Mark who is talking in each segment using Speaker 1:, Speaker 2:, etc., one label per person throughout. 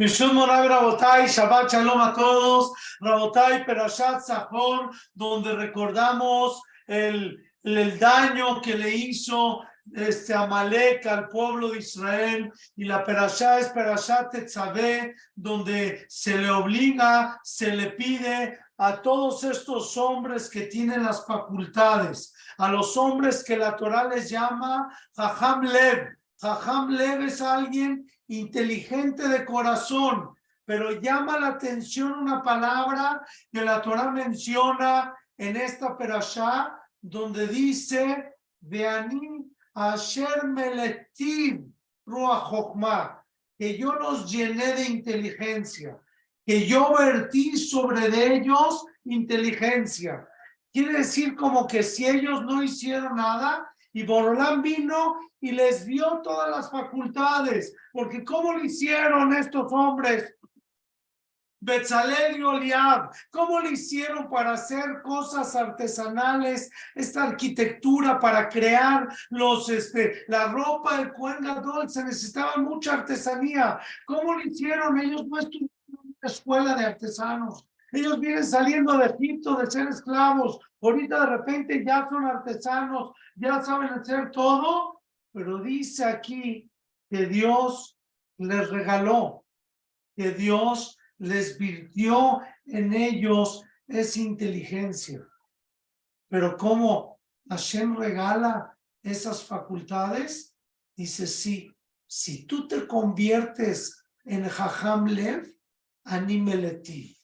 Speaker 1: Rabotai, Shabbat Shalom a todos. Rabotai Perashat Zahor, donde recordamos el, el daño que le hizo este Amalek al pueblo de Israel y la Perashá es Perashat donde se le obliga, se le pide a todos estos hombres que tienen las facultades, a los hombres que la Torah les llama Jajam Lev. Jajam Lev es alguien inteligente de corazón, pero llama la atención una palabra que la Torah menciona en esta perashá, donde dice, Veanim Asher Meletiv Ruach que yo los llené de inteligencia, que yo vertí sobre ellos inteligencia. Quiere decir como que si ellos no hicieron nada, y Borolán vino y les dio todas las facultades, porque ¿cómo lo hicieron estos hombres? Betzalel y Oliab, ¿cómo le hicieron para hacer cosas artesanales, esta arquitectura para crear los, este, la ropa del Cohen Gadol? Se necesitaba mucha artesanía. ¿Cómo lo hicieron? Ellos no estuvieron en una escuela de artesanos. Ellos vienen saliendo de Egipto de ser esclavos. Ahorita de repente ya son artesanos, ya saben hacer todo. Pero dice aquí que Dios les regaló, que Dios les virtió en ellos esa inteligencia. Pero ¿cómo Hashem regala esas facultades? Dice, sí, si tú te conviertes en Jajam Lev, animeleti.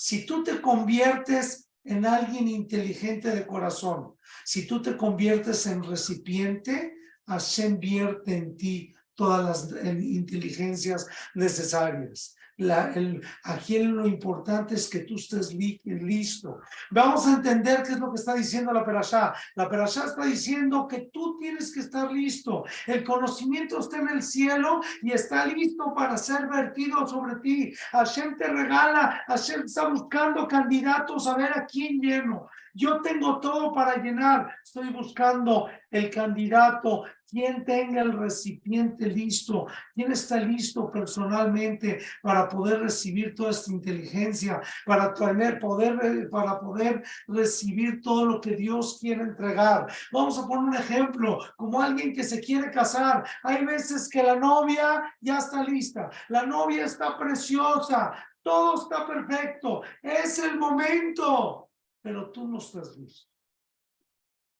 Speaker 1: Si tú te conviertes en alguien inteligente de corazón, si tú te conviertes en recipiente, Hashem vierte en ti todas las inteligencias necesarias. La, el, aquí lo importante es que tú estés listo. Vamos a entender qué es lo que está diciendo la Perashá. La Perashá está diciendo que tú tienes que estar listo. El conocimiento está en el cielo y está listo para ser vertido sobre ti. Hashem te regala, Hashem está buscando candidatos a ver a quién lleno. Yo tengo todo para llenar. Estoy buscando el candidato, quien tenga el recipiente listo, quien está listo personalmente para poder recibir toda esta inteligencia, para tener poder, para poder recibir todo lo que Dios quiere entregar. Vamos a poner un ejemplo, como alguien que se quiere casar. Hay veces que la novia ya está lista, la novia está preciosa, todo está perfecto, es el momento pero tú no estás listo.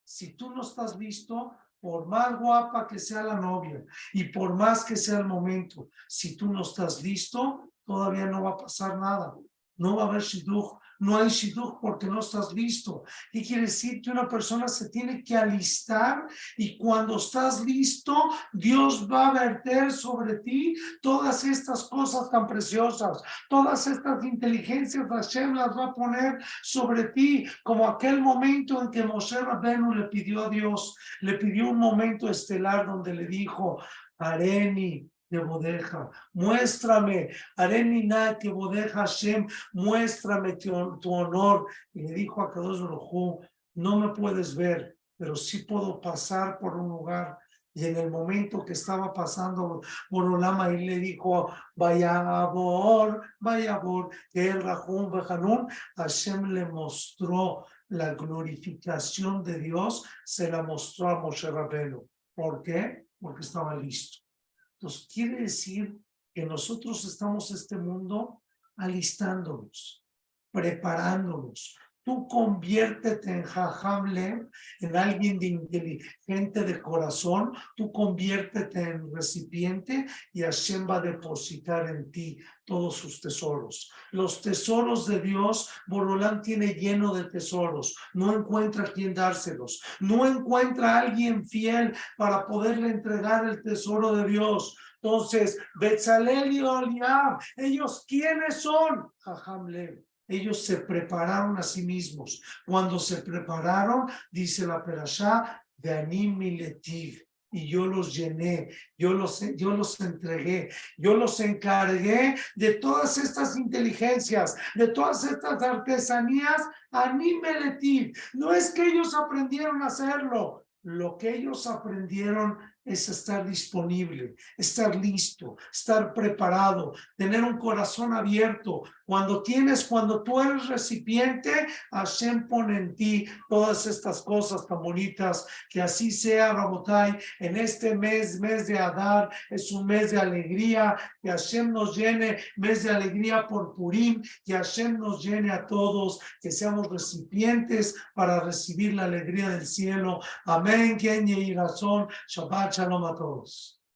Speaker 1: Si tú no estás listo, por más guapa que sea la novia y por más que sea el momento, si tú no estás listo, todavía no va a pasar nada. No va a haber shidduch, no hay shidduch porque no estás listo. ¿Qué quiere decir? Que una persona se tiene que alistar y cuando estás listo, Dios va a verter sobre ti todas estas cosas tan preciosas, todas estas inteligencias, Hashem las va a poner sobre ti, como aquel momento en que Moshe Rabenu le pidió a Dios, le pidió un momento estelar donde le dijo, Areni, bodeja, muéstrame, Arenina que bodeja Hashem, muéstrame tu, honor. Y le dijo a Kadosh Baruj no me puedes ver, pero sí puedo pasar por un lugar. Y en el momento que estama pasando por Olama, y le dijo, vaya a bor, vaya a bor, que el Rahum Bejanun, Hashem le mostró la glorificación de Dios, se la mostró a Moshe Rabelo. ¿Por qué? Porque estaba listo. Entonces, quiere decir que nosotros estamos este mundo alistándonos, preparándonos. Tú conviértete en Jajamle, en alguien de inteligente de corazón, tú conviértete en recipiente y Hashem va a depositar en ti todos sus tesoros. Los tesoros de Dios, Borolán tiene lleno de tesoros. No encuentra quien dárselos. No encuentra a alguien fiel para poderle entregar el tesoro de Dios. Entonces, Betzalel y Oliab, ¿ellos quiénes son? Jajamle. Ellos se prepararon a sí mismos. Cuando se prepararon, dice la Perashá, de Anim y y yo los llené, yo los, yo los entregué, yo los encargué de todas estas inteligencias, de todas estas artesanías, anímeletiv. No es que ellos aprendieron a hacerlo, lo que ellos aprendieron es estar disponible, estar listo, estar preparado, tener un corazón abierto. Cuando tienes, cuando tú eres recipiente, Hashem pone en ti todas estas cosas tan bonitas. Que así sea, Rabotai, en este mes, mes de Adar, es un mes de alegría. Que Hashem nos llene, mes de alegría por Purim. Que Hashem nos llene a todos, que seamos recipientes para recibir la alegría del cielo. Amén. Quien y razón. Shabbat Shalom a todos.